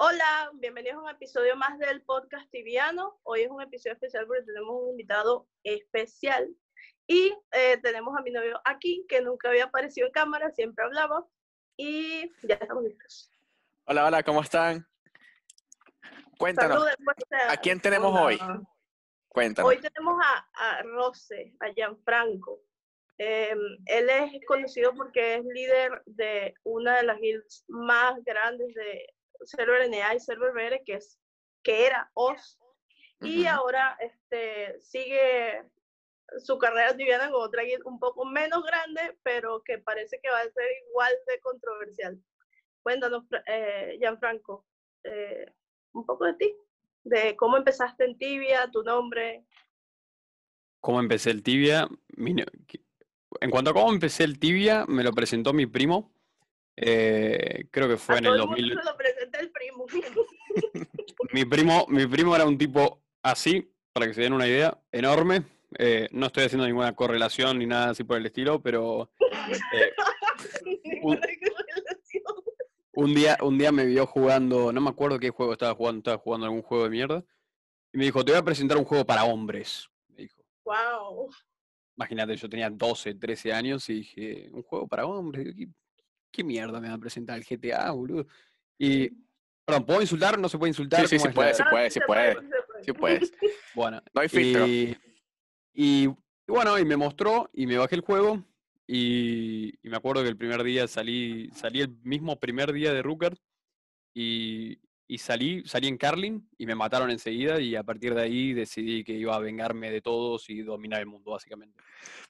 Hola, bienvenidos a un episodio más del podcast tibiano. Hoy es un episodio especial porque tenemos un invitado especial y eh, tenemos a mi novio aquí, que nunca había aparecido en cámara, siempre hablaba y ya estamos listos. Hola, hola, ¿cómo están? Cuéntanos, ¿a quién tenemos hoy? Cuéntanos. Hoy tenemos a, a Rose, a Gianfranco. Em, él es conocido porque es líder de una de las guilds más grandes de Server NA y Server BR, que, es, que era OS, y ahora este, sigue su carrera tibiana en otra un poco menos grande, pero que parece que va a ser igual de controversial. Cuéntanos, eh, Gianfranco, eh, un poco de ti, de cómo empezaste en Tibia, tu nombre. ¿Cómo empecé el Tibia? En cuanto a cómo empecé el Tibia, me lo presentó mi primo. Eh, creo que fue en el 2000. lo presenté el primo. mi primo. Mi primo era un tipo así, para que se den una idea, enorme. Eh, no estoy haciendo ninguna correlación ni nada así por el estilo, pero eh, un, día, un día me vio jugando, no me acuerdo qué juego estaba jugando, estaba jugando algún juego de mierda, y me dijo, te voy a presentar un juego para hombres. Me dijo. Wow. Imagínate, yo tenía 12, 13 años y dije, un juego para hombres, ¿qué, mierda me va a presentar el GTA, boludo? Y, perdón, ¿puedo insultar? ¿No se puede insultar? Sí, sí, sí puede, se puede, se puede, sí puedes. Bueno, no hay filtro. Y, bueno, y me mostró y me bajé el juego y, me acuerdo que el primer día salí, salí el mismo primer día de Rooker y, salí, salí en Carlin y me mataron enseguida y a partir de ahí decidí que iba a vengarme de todos y dominar el mundo, básicamente.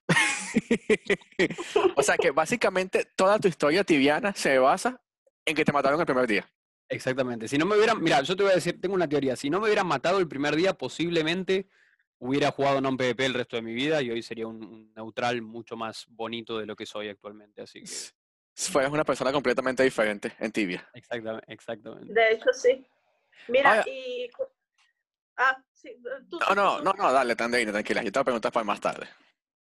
o sea que básicamente toda tu historia tibiana se basa en que te mataron el primer día. Exactamente. Si no me hubieran, mira, yo te voy a decir, tengo una teoría. Si no me hubieran matado el primer día, posiblemente hubiera jugado non PvP el resto de mi vida y hoy sería un, neutral mucho más bonito de lo que soy actualmente. Así que. Fueras una persona completamente diferente en tibia. Exactamente. exactamente. De hecho, sí. Mira, y. Ah, sí. no, no, no, no, dale, Tandrina, tranquila. Yo te voy a preguntar para más tarde.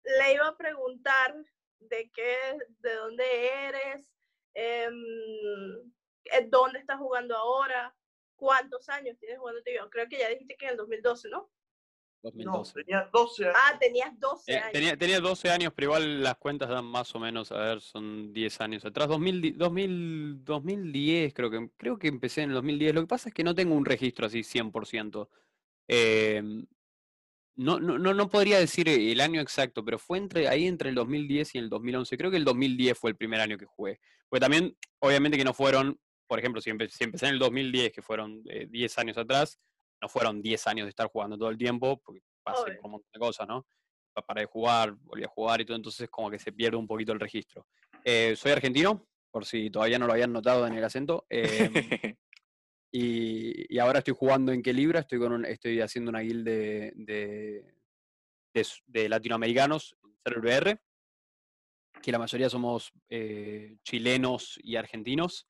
Le iba a preguntar de qué, de dónde eres, eh, dónde estás jugando ahora, cuántos años tienes jugando tibia. Creo que ya dijiste que en el 2012, ¿no? No, tenía 12 años. Ah, tenías 12 eh, años. tenía, tenía, 12 años, pero igual las cuentas dan más o menos, a ver, son 10 años atrás. 2000, 2000, 2010 creo que, creo que empecé en el 2010. Lo que pasa es que no tengo un registro así 100%. Eh, no, no, no, podría decir el año exacto, pero fue entre ahí entre el 2010 y el 2011. Creo que el 2010 fue el primer año que jugué. Porque también, obviamente que no fueron, por ejemplo, si, empecé en el 2010, que fueron 10 eh, años atrás, no fueron 10 años de estar jugando todo el tiempo, porque pasé por un montón de cosas, ¿no? Paré de jugar, volví a jugar y todo, entonces como que se pierde un poquito el registro. Eh, soy argentino, por si todavía no lo habían notado en el acento. Em, y, ahora estoy jugando en qué libra, estoy, con estoy haciendo una guild de, de, latinoamericanos en CRBR, que la mayoría somos eh, chilenos y argentinos.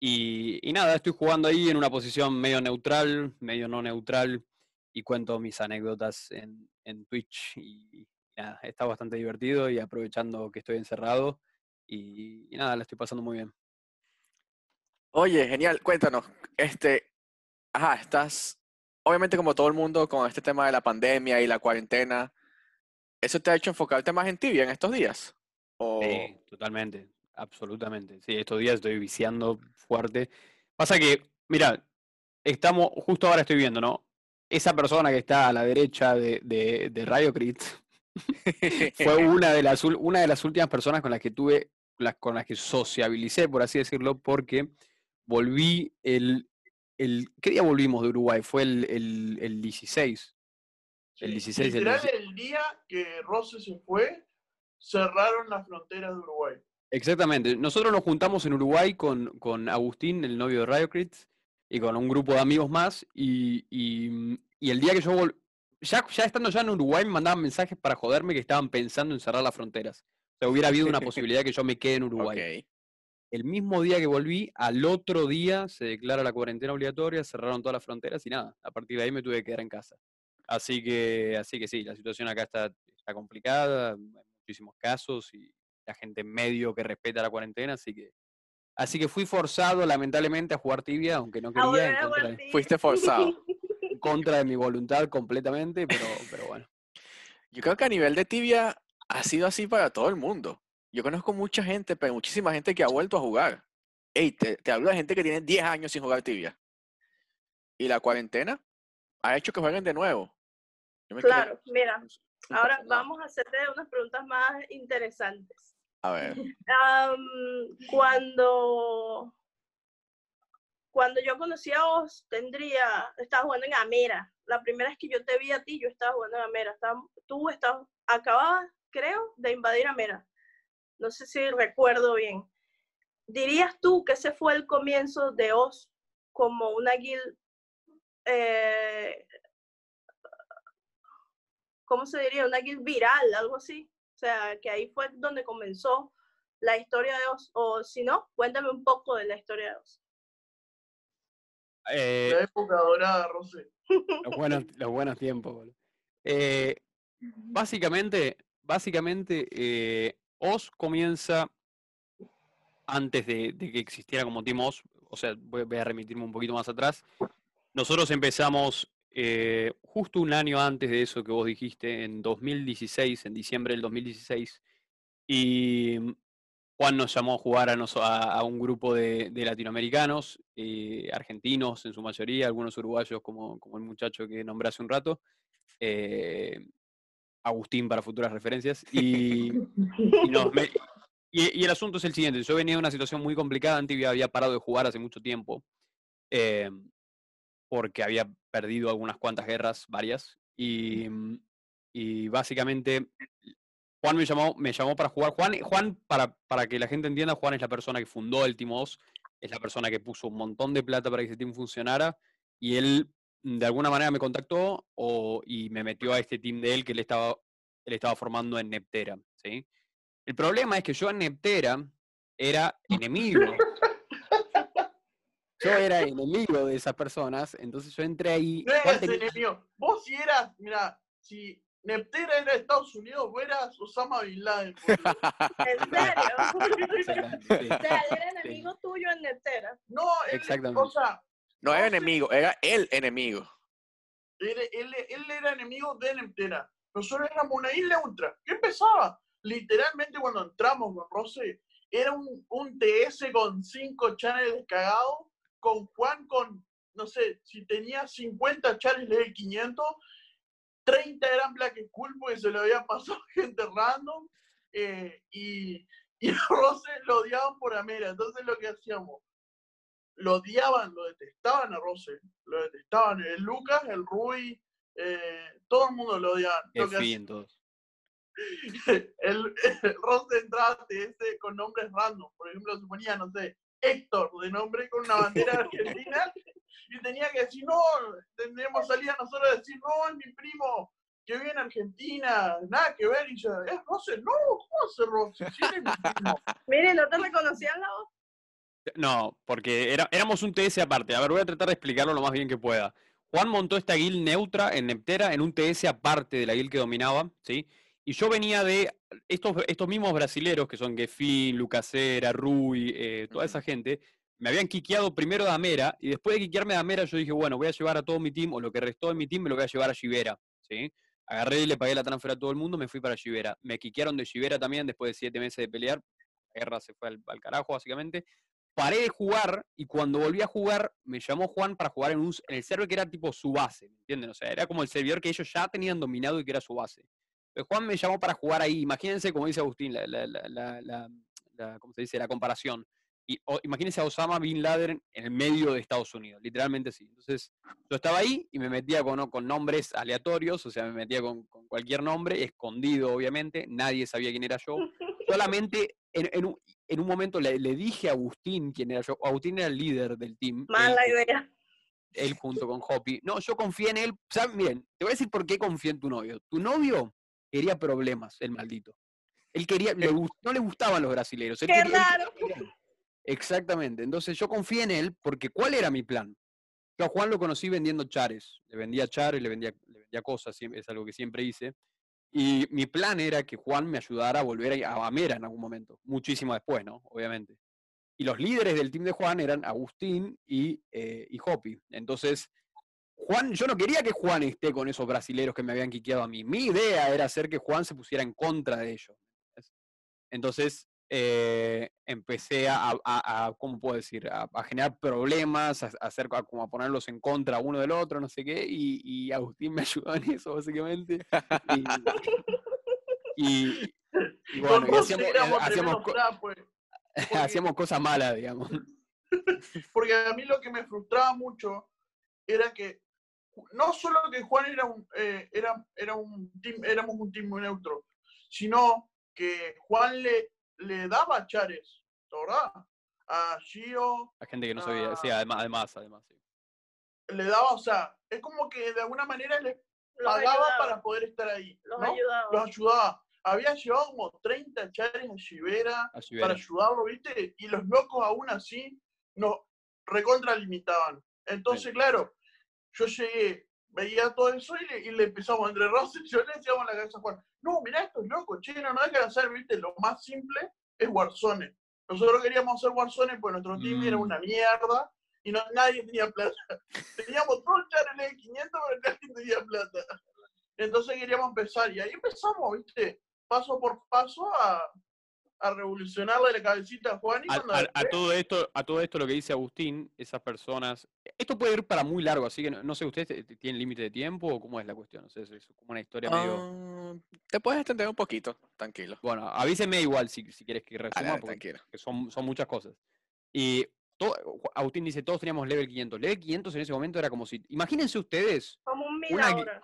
Y, nada, estoy jugando ahí en una posición medio neutral, medio no neutral, y cuento mis anécdotas en, en Twitch. Y, nada, está bastante divertido y aprovechando que estoy encerrado. Y, nada, la estoy pasando muy bien. Oye, genial, cuéntanos. Este, ajá, estás, obviamente como todo el mundo, con este tema de la pandemia y la cuarentena, ¿eso te ha hecho enfocarte más en tibia en estos días? Sí, totalmente. Absolutamente. Sí, estos días estoy viciando fuerte. Pasa que, mira, estamos, justo ahora estoy viendo, ¿no? Esa persona que está a la derecha de, de, de Radio Crit fue una de, las, una de las últimas personas con las que tuve, con las que sociabilicé, por así decirlo, porque volví el, el ¿qué día volvimos de Uruguay? Fue el, el, el 16. El 16 Literal, el día que Rose se fue, cerraron las fronteras de Uruguay. Exactamente. Nosotros nos juntamos en Uruguay con, con Agustín, el novio de Riocrits, y con un grupo de amigos más. Y, y, el día que yo volví, ya, ya estando ya en Uruguay, me mandaban mensajes para joderme que estaban pensando en cerrar las fronteras. O sea, hubiera habido una posibilidad que yo me quede en Uruguay. El mismo día que volví, al otro día se declara la cuarentena obligatoria, cerraron todas las fronteras y nada. A partir de ahí me tuve que quedar en casa. Así que, así que sí, la situación acá está, está complicada, hay muchísimos casos y la gente medio que respeta la cuarentena, así que Así que fui forzado, lamentablemente, a jugar tibia, aunque no A quería, en contra, de. Fuiste forzado. en contra de mi voluntad completamente, pero, pero bueno. Yo creo que a nivel de tibia ha sido así para todo el mundo. Yo conozco mucha gente, pero muchísima gente que ha vuelto a jugar. Ey, te, te hablo de gente que tiene 10 años sin jugar tibia. Y la cuarentena ha hecho que jueguen de nuevo. Yo me quedé Claro, mira, ahora vamos a hacerte unas preguntas más interesantes. A ver, Am, cuando, cuando yo conocí a vos, tendría, estaba jugando en Amera. La primera vez que yo te vi a ti, yo estaba jugando en Amera. Estaba- tú estabas, acababas, creo, de invadir Amera. No sé si recuerdo bien. ¿Dirías tú que ese fue el comienzo de Oz como una guild, eh, ¿cómo se diría? Una guild viral, algo así. O sea, que ahí fue donde comenzó la historia de Oz. O si no, cuéntame un poco de la historia de Oz. Eh, La época dorada, Rosé. los, buenos, los buenos tiempos, boludo. Eh, básicamente, básicamente, eh, Oz comienza antes de, de que existiera como Team Oz, o sea, voy, voy a remitirme un poquito más atrás. Nosotros empezamos eh, justo un año antes de eso que vos dijiste, en 2016, en diciembre del 2016, y mm, Juan nos llamó a jugar a, un grupo de, latinoamericanos, eh, argentinos en su mayoría, algunos uruguayos como, como el muchacho que nombré hace un rato, eh, Agustín para futuras referencias, y, y el asunto es el siguiente, yo venía de una situación muy complicada, Antibia había parado de jugar hace mucho tiempo, porque había perdido algunas cuantas guerras, varias, y, mm, y básicamente Juan me llamó, me llamó para jugar. Juan, Juan para, para que la gente entienda, Juan es la persona que fundó el Team Oz, es la persona que puso un montón de plata para que ese team funcionara, y él mm, de alguna manera me contactó o, y me metió a este team de él que él estaba, él estaba formando en Neptera. ¿sí? El problema es que yo en Neptera era enemigo. Yo era enemigo de esas personas, entonces yo entré ahí. No eras tenía- enemigo. Vos si eras, mira, si Neptera era de Estados Unidos, vos eras Osama Bin Laden. ¿En serio? Sí. o sea, él era enemigo tuyo en Netera. No, él, Exactamente. o sea, no era enemigo, era el enemigo. él, él- él era enemigo de Neptera. Nosotros éramos una isla ultra. ¿Qué empezaba? Literalmente cuando entramos con Rose, era un, un TS con cinco channels cagados, con Juan con, no sé, si tenía 50 channels de 500, 30 eran Black Skull porque se lo habían pasado gente random, eh, y, y a Rose lo odiaban por Amera. Entonces lo que hacíamos, lo odiaban, lo detestaban a Rose, lo detestaban. El Lucas, el Rui, eh, todo el mundo lo odiaban. Qué Lo que fin el, el Rose entraba TS con nombres random. Por ejemplo, se ponía, no sé, Héctor de nombre con una bandera argentina y tenía que decir, no, tendríamos salida nosotros a decir, no, es mi primo que vive en Argentina, nada que ver. Y yo, es Rose, no, ¿cómo hace Rose? Si eres mi primo. Mire, ¿no te reconocían la voz? No, porque era- éramos un TS aparte. A ver, voy a tratar de explicarlo lo más bien que pueda. Juan montó esta guild neutra en Neptera en un TS aparte de la guild que dominaba, ¿sí? Y yo venía de estos, estos mismos brasileros que son Gefin, Lucasera, Rui, eh, toda esa gente, me habían quiqueado primero de Amera y después de quiquearme de Amera yo dije, bueno, voy a llevar a todo mi team o lo que restó de mi team me lo voy a llevar a Shivera, ¿sí? Agarré y le pagué la transfer a todo el mundo, me fui para Shivera. Me quiquearon de Shivera también después de siete meses de pelear. La guerra se fue al, al carajo, básicamente paré de jugar y cuando volví a jugar me llamó Juan para jugar en, un, en el server que era tipo su base, ¿me entienden? O sea, era como el servidor que ellos ya tenían dominado y que era su base. Entonces Juan me llamó para jugar ahí. Imagínense, como dice Agustín, la, la, la, la, la- la- ¿cómo se dice? La comparación. Y, o- imagínense a Osama Bin Laden en el medio de Estados Unidos, literalmente sí. Entonces yo estaba ahí y me metía con, con nombres aleatorios, o sea, me metía con, con cualquier nombre, escondido obviamente, nadie sabía quién era yo. Solamente en, en un, en un momento le, le dije a Agustín quién era yo. Agustín era el líder del team. Mala idea. él junto con Hoppy. No, yo confié en él. ¿Saben? Miren, te voy a decir por qué confié en tu novio. Tu novio quería problemas, el maldito. Él quería, le no le gustaban los brasileños. él Qué quería- raro. Exactamente. Entonces yo confié en él porque ¿cuál era mi plan? Yo a Juan lo conocí vendiendo chares. Le vendía chares, le vendía, le vendía cosas, es algo que siempre hice. Y mi plan era que Juan me ayudara a volver a a Amera en algún momento. Muchísimo después, ¿no? Obviamente. Y los líderes del team de Juan eran Agustín y, eh, y Hopi. Entonces, Juan, yo no quería que Juan esté con esos brasileros que me habían quiqueado a mí. Mi idea era hacer que Juan se pusiera en contra de ellos. Entonces, eh, empecé a, a- a- ¿cómo puedo decir? A, a generar problemas, a, hacer como a ponerlos en contra uno del otro, no sé qué, y, y Agustín me ayudó en eso, básicamente. Y, y- y Con bueno, y Rossi hacíamos, éramos hacíamos tremendos co- trapos, porque- hacíamos cosas malas, digamos. Porque a mí lo que me frustraba mucho era que no solo que Juan era un, eh, era, era un team, éramos un team muy neutro, sino que Juan le, le daba chares, ¿verdad? A Gio, A gente que no sabía, sí, además, además, además, sí. le daba, o sea, es como que de alguna manera le pagaba ayudaba, para poder estar ahí, los ¿no? ayudaba. Los ayudaba. Había llevado como 30 chares a Chivera A para ayudarlo, ¿viste? Y los locos aún así nos recontralimitaban. Entonces, claro, yo llegué, veía todo eso y le, y le empezamos entre rosas. Yo le decíamos en la cabeza a Juan, no, mirá estos locos, che, no, no hay que hacer, ¿viste? Lo más simple es Warzone. Nosotros queríamos hacer Warzone porque nuestro team era Mm. una mierda y no, nadie tenía plata. Teníamos todo el char en el 500, pero nadie tenía plata. Entonces queríamos empezar y ahí empezamos, ¿viste? Paso por paso a, a revolucionarle la cabecita a Juan y A, a- todo esto, a todo esto lo que dice Agustín, esas personas, esto puede ir para muy largo, así que no, no sé, ¿ustedes te- te- tienen límite de tiempo o cómo es la cuestión? No sé, es, es como una historia medio... Ah, te puedes extender un poquito, tranquilo. Bueno, avíseme igual si, si quieres que resuma, dale, porque son, son muchas cosas. Y Agustín dice, todos teníamos level 500. Level 500 en ese momento era como si... Imagínense ustedes, Como un mil una gui- ahora.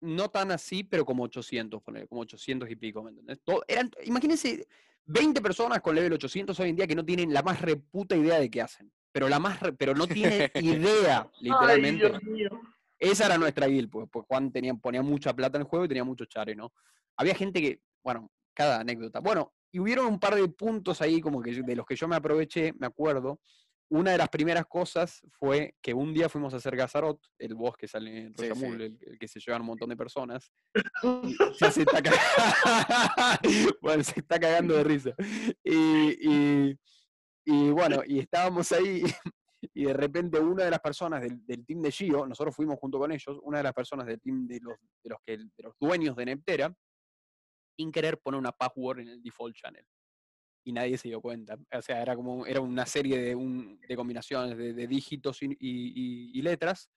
no tan así, pero como 800, ponele, como 800 y pico, ¿me entendés? To- eran, imagínense 20 personas con level 800 hoy en día que no tienen la más reputa idea de qué hacen. Pero la más re- pero no tienen idea, Ay, literalmente. Dios mío. Esa era nuestra guild, pues, pues Juan tenía, ponía mucha plata en el juego y tenía muchos chares, ¿no? Había gente que, bueno, cada anécdota. Bueno, y hubieron un par de puntos ahí como que de los que yo me aproveché, me acuerdo. Una de las primeras cosas fue que un día fuimos a hacer Gazarot, el boss que sale en Sí, sí. El, el que se llevan un montón de personas. se está cagando. bueno, se está cagando de risa. Y, y- y bueno, y estábamos ahí y de repente una de las personas del, del team de Gio, nosotros fuimos junto con ellos, una de las personas del team de los, de los, que, de los dueños de Neptera, sin querer pone una password en el default channel. Y nadie se dio cuenta. O sea, era como era una serie de, un- de combinaciones de, de dígitos y, y- letras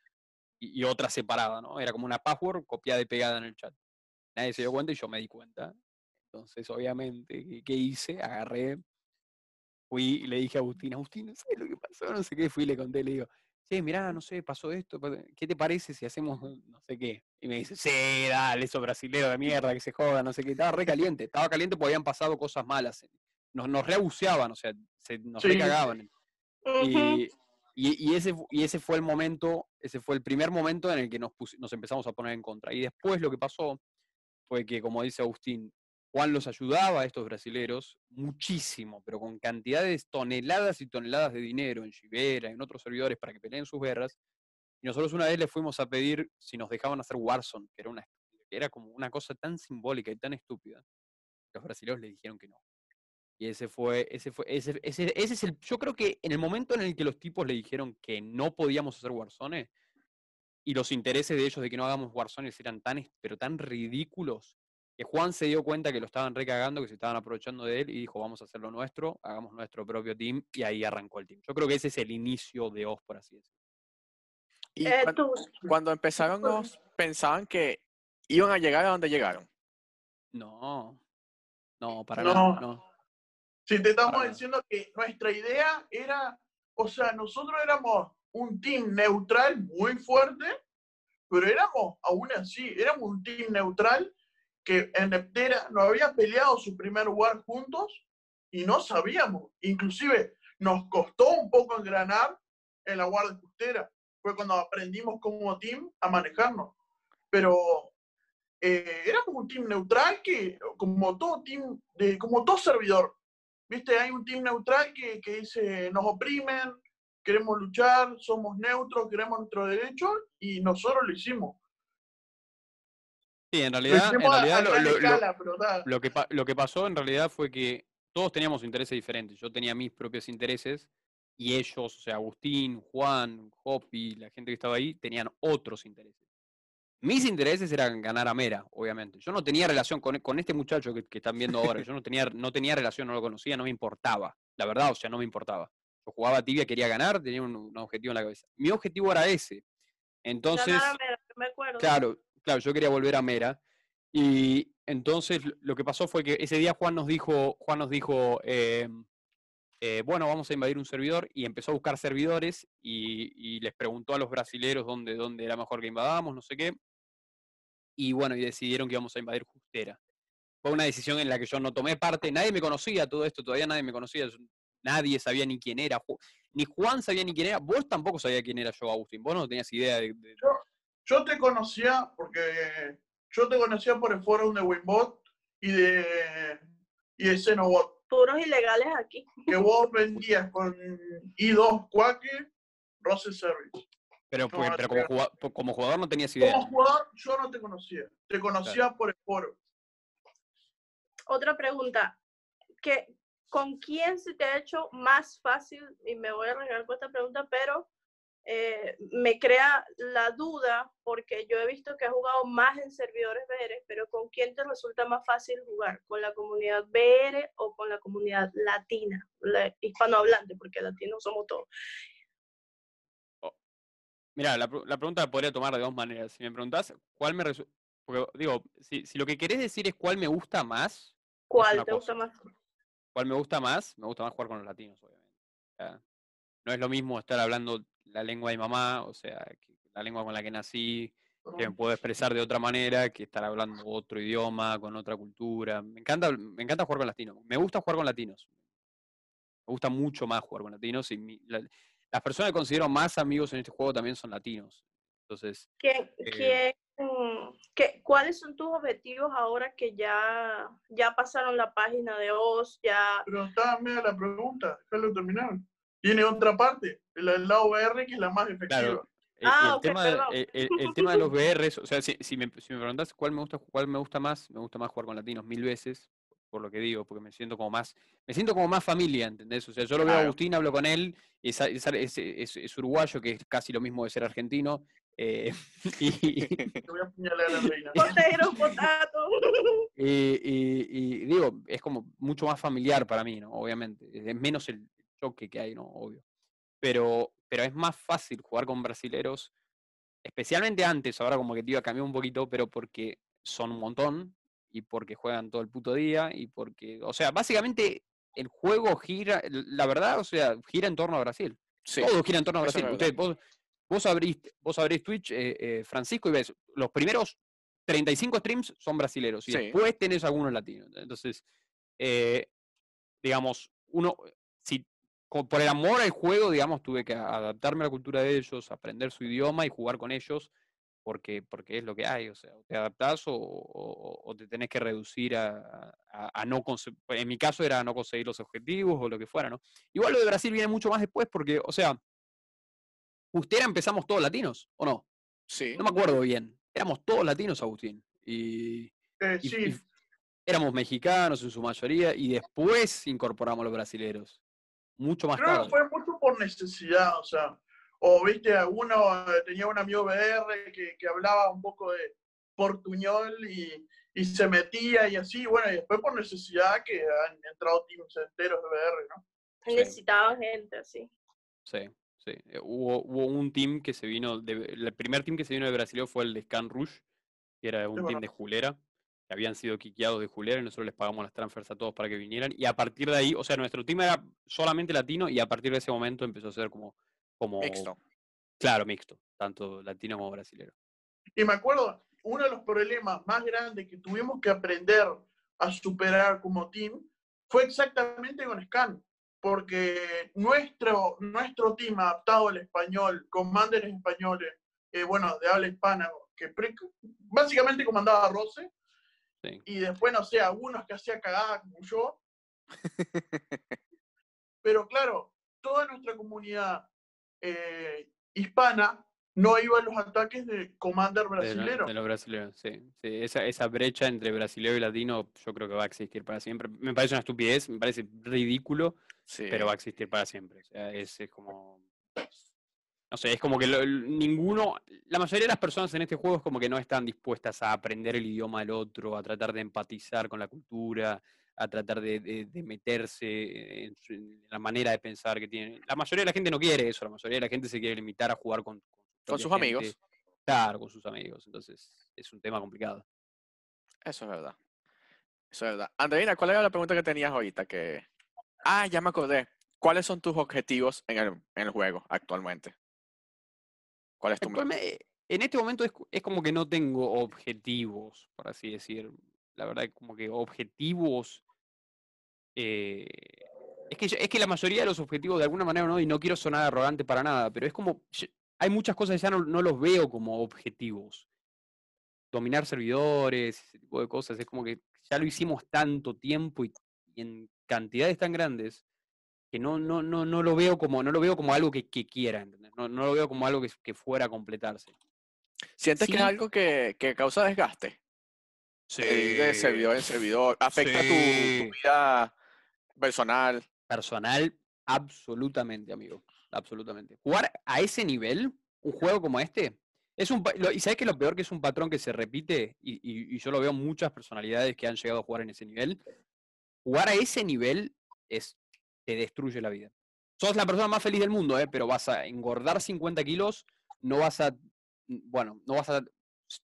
y, y otra separada, ¿no? Era como una password copiada y pegada en el chat. Nadie se dio cuenta y yo me di cuenta. Entonces, obviamente, ¿qué, hice? Agarré, fui y le dije a Agustín, Agustín, no sé lo que pasó, no sé qué, fui y le conté, le digo, sí, mirá, no sé, pasó esto, ¿qué te parece si hacemos no sé qué? Y me dice, sí, dale, esos brasileros de mierda, que se jodan, no sé qué, estaba re caliente, estaba caliente porque habían pasado cosas malas, nos, nos reabuceaban, o sea, se, nos Sí, recagaban. Y, y, y ese, y ese fue el momento, ese fue el primer momento en el que nos, nos empezamos a poner en contra. Y después lo que pasó fue que, como dice Agustín, Juan los ayudaba a estos brasileros muchísimo, pero con cantidades, toneladas y toneladas de dinero en Chivera, en otros servidores para que peleen sus guerras. Y nosotros una vez le fuimos a pedir si nos dejaban hacer Warzone, que era, una, que era como una cosa tan simbólica y tan estúpida. Los brasileños le dijeron que no. Y ese fue, ese fue, ese, ese, ese es el, yo creo que en el momento en el que los tipos le dijeron que no podíamos hacer Warzone, y los intereses de ellos de que no hagamos Warzone eran tan, pero tan ridículos, que Juan se dio cuenta que lo estaban recagando, que se estaban aprovechando de él, y dijo, vamos a hacer lo nuestro, hagamos nuestro propio team, y ahí arrancó el team. Yo creo que ese es el inicio de Oz, por así decirlo. Y Eh, cuan- tú, cuando empezaron, pensaban que iban a llegar a donde llegaron. No, no, para No. nada, no. Si te estamos Para- diciendo que nuestra idea era, o sea, nosotros éramos un team neutral muy fuerte, pero éramos, aún así, éramos un team neutral que en Neptera no había peleado su primer war juntos y no sabíamos. Inclusive nos costó un poco engranar en la Guardia Costera. Fue cuando aprendimos como team a manejarnos. Pero eh, éramos un team neutral que, como todo team, de, como todo servidor, viste, hay un team neutral que, que dice, nos oprimen, queremos luchar, somos neutros, queremos nuestro derecho, y nosotros lo hicimos. Sí, en Lo realidad, en hicimos a- realidad lo- lo- lo- escala, pero Lo que, lo que pasó en realidad fue que todos teníamos intereses diferentes. Yo tenía mis propios intereses y ellos, o sea, Agustín, Juan, Hopi, la gente que estaba ahí, tenían otros intereses. Mis intereses eran ganar a Mera, obviamente. Yo no tenía relación con, con este muchacho que, que están viendo ahora. Yo no tenía, no tenía relación, no lo conocía, no me importaba. La verdad, o sea, no me importaba. Yo jugaba tibia, quería ganar, tenía un, un objetivo en la cabeza. Mi objetivo era ese. Entonces, Mera, me acuerdo. Claro, claro, yo quería volver a Mera. Y entonces lo- lo que pasó fue que ese día Juan nos dijo, Juan nos dijo, eh, eh, bueno, vamos a invadir un servidor y empezó a buscar servidores y, y les preguntó a los brasileros dónde, dónde era mejor que invadamos, no sé qué. Y bueno, y decidieron que íbamos a invadir Justera. Fue una decisión en la que yo no tomé parte, nadie me conocía todo esto, todavía nadie me conocía, yo- nadie sabía ni quién era, ni Juan sabía ni quién era, vos tampoco sabías quién era yo, Agustín, vos no tenías idea de- de, Yo te conocía porque yo te conocía por el foro de Winbot y de y de Xenobot, Puros ilegales aquí. que vos vendías con I2 Quake, Rose Service. Pero, pues, no pero como, jugador, como jugador no tenías idea. Como jugador, yo no te conocía. Te conocía por el foro. Otra pregunta. ¿qué, ¿Con quién se te ha hecho más fácil? Y me voy a arriesgar con esta pregunta, pero eh, me crea la duda porque yo he visto que has jugado más en servidores BR, pero ¿con quién te resulta más fácil jugar? ¿Con la comunidad BR o con la comunidad latina, la hispanohablante? Porque latinos somos todos. Mira, la, la pregunta la podría tomar de dos maneras. Si me preguntás cuál me resu- porque digo, si, si lo que querés decir es cuál me gusta más, ¿Cuál te gusta más? cuál me gusta más, me gusta más jugar con los latinos, obviamente. O sea, no es lo mismo estar hablando la lengua de mi mamá, o sea, que la lengua con la que nací, que me puedo expresar de otra manera, que estar hablando otro idioma, con otra cultura. Me encanta, me encanta jugar con latinos. Me gusta jugar con latinos. Me gusta mucho más jugar con latinos y mi- la- las personas que considero más amigos en este juego también son latinos. Entonces, ¿Quién, Eh, quién, mm, qué- ¿Cuáles son tus objetivos ahora que ya, ya pasaron la página de Oz? Ya, Pero estaba media la pregunta, déjalo terminar. Tiene otra parte, el del lado VR, que es la más efectiva. Claro, el, Ah, el ok, tema de, el, el- el tema de los VRs, o sea, si, si me, si me preguntas cuál me gusta, cuál me gusta más, me gusta más jugar con latinos mil veces, por lo que digo, porque me siento como más, me siento como más familia, ¿entendés? O sea, yo lo veo a. Agustín, hablo con él, es, es, es- es- es uruguayo, que es casi lo mismo de ser argentino, eh, y, Te voy a apuñalar a la reina. potato, potato. y- y- y digo, es como mucho más familiar para mí, ¿no? Obviamente, es menos el choque que hay, ¿no? Obvio. Pero, pero es más fácil jugar con brasileros, especialmente antes, ahora como que te iba a cambiar un poquito, pero porque son un montón y porque juegan todo el puto día y porque, o sea, básicamente el juego gira, la verdad, o sea, gira en torno a Brasil. Sí, Todo gira en torno a Brasil. Ustedes, vos, vos, abrís, vos abrís Twitch, eh, eh, Francisco, y ves, los primeros 35 streams son brasileros y Sí. después tenés algunos latinos. Entonces, eh, digamos, uno, si por el amor al juego, digamos, tuve que adaptarme a la cultura de ellos, aprender su idioma y jugar con ellos, porque, porque es lo que hay, o sea, te adaptás o, o- o te tenés que reducir a, a- a no conseguir, en mi caso era no conseguir los objetivos o lo que fuera, ¿no? Igual lo de Brasil viene mucho más después porque, o sea, Justera empezamos todos latinos, ¿o no? sí. No me acuerdo bien. Éramos todos latinos, Agustín. Y, Eh, y- sí, y éramos mexicanos en su mayoría y después incorporamos los brasileros. Mucho más creo que tarde. fue mucho por necesidad, o sea, o viste, uno eh, tenía un amigo VR que, que hablaba un poco de portuñol y, y se metía y así, bueno, y después por necesidad que han entrado teams enteros de VR, ¿no? Sí. Necesitaban gente así. Sí, sí. Eh, Hubo, hubo un team que se vino, de, el primer team que se vino de Brasil fue el de Scan Rush, que era un team de Julera, que habían sido quiqueados de Julera y nosotros les pagamos las transfers a todos para que vinieran. Y a partir de ahí, o sea, nuestro team era solamente latino y a partir de ese momento empezó a ser como, como Mixto. claro, mixto, tanto latino como brasilero. Y me acuerdo, uno de los problemas más grandes que tuvimos que aprender a superar como team fue exactamente con Scan, porque nuestro, nuestro team adaptado al español, con manderes españoles, eh, bueno, de habla hispana, que pre- básicamente comandaba Rose, Sí. y después, no sé, algunos que hacía cagada como yo. Pero claro, toda nuestra comunidad eh, hispana no iba a los ataques de Commander brasilero. de los brasileños, sí. Sí, Esa, esa brecha entre brasilero y latino yo creo que va a existir para siempre. Me parece una estupidez, me parece ridículo, Sí. pero va a existir para siempre. O sea, es, es como... No sé, es como que lo- ninguno... La mayoría de las personas en este juego es como que no están dispuestas a aprender el idioma del otro, a tratar de empatizar con la cultura, a tratar de, de- de meterse en, su- en la manera de pensar que tienen. La mayoría de la gente no quiere eso, la mayoría de la gente se quiere limitar a jugar con, con, sus amigos. Claro, con sus amigos. Entonces, es un tema complicado. Eso es verdad. Eso es verdad. Andreina, ¿cuál era la pregunta que tenías ahorita? Que... Ah, ya me acordé. ¿Cuáles son tus objetivos en el, en el juego actualmente? ¿Cuál es tu... Actualmente, en este momento es, es como que no tengo objetivos, por así decir. La verdad, como que objetivos. eh, es, que, es que la mayoría de los objetivos, de alguna manera, no, y no quiero sonar arrogante para nada, pero es como. hay muchas cosas que ya no, no los veo como objetivos. Dominar servidores, ese tipo de cosas, es como que ya lo hicimos tanto tiempo y, y en cantidades tan grandes que no, no, no, no lo veo como, no lo veo como algo que, que quiera, ¿entendés? No, no lo veo como algo que, que fuera a completarse. ¿Sientes que es algo que, que causa desgaste? Ir de servidor en servidor. ¿Afecta tu- tu, Sí. vida personal? Personal, absolutamente, amigo. Absolutamente. Jugar a ese nivel, un juego como este, es un lo- y sabes que lo peor que es un patrón que se repite, y, y- y yo lo veo muchas personalidades que han llegado a jugar en ese nivel. Jugar a ese nivel es te destruye la vida. Sos la persona más feliz del mundo, ¿eh? pero vas a engordar 50 kilos, no vas a, bueno, no vas a,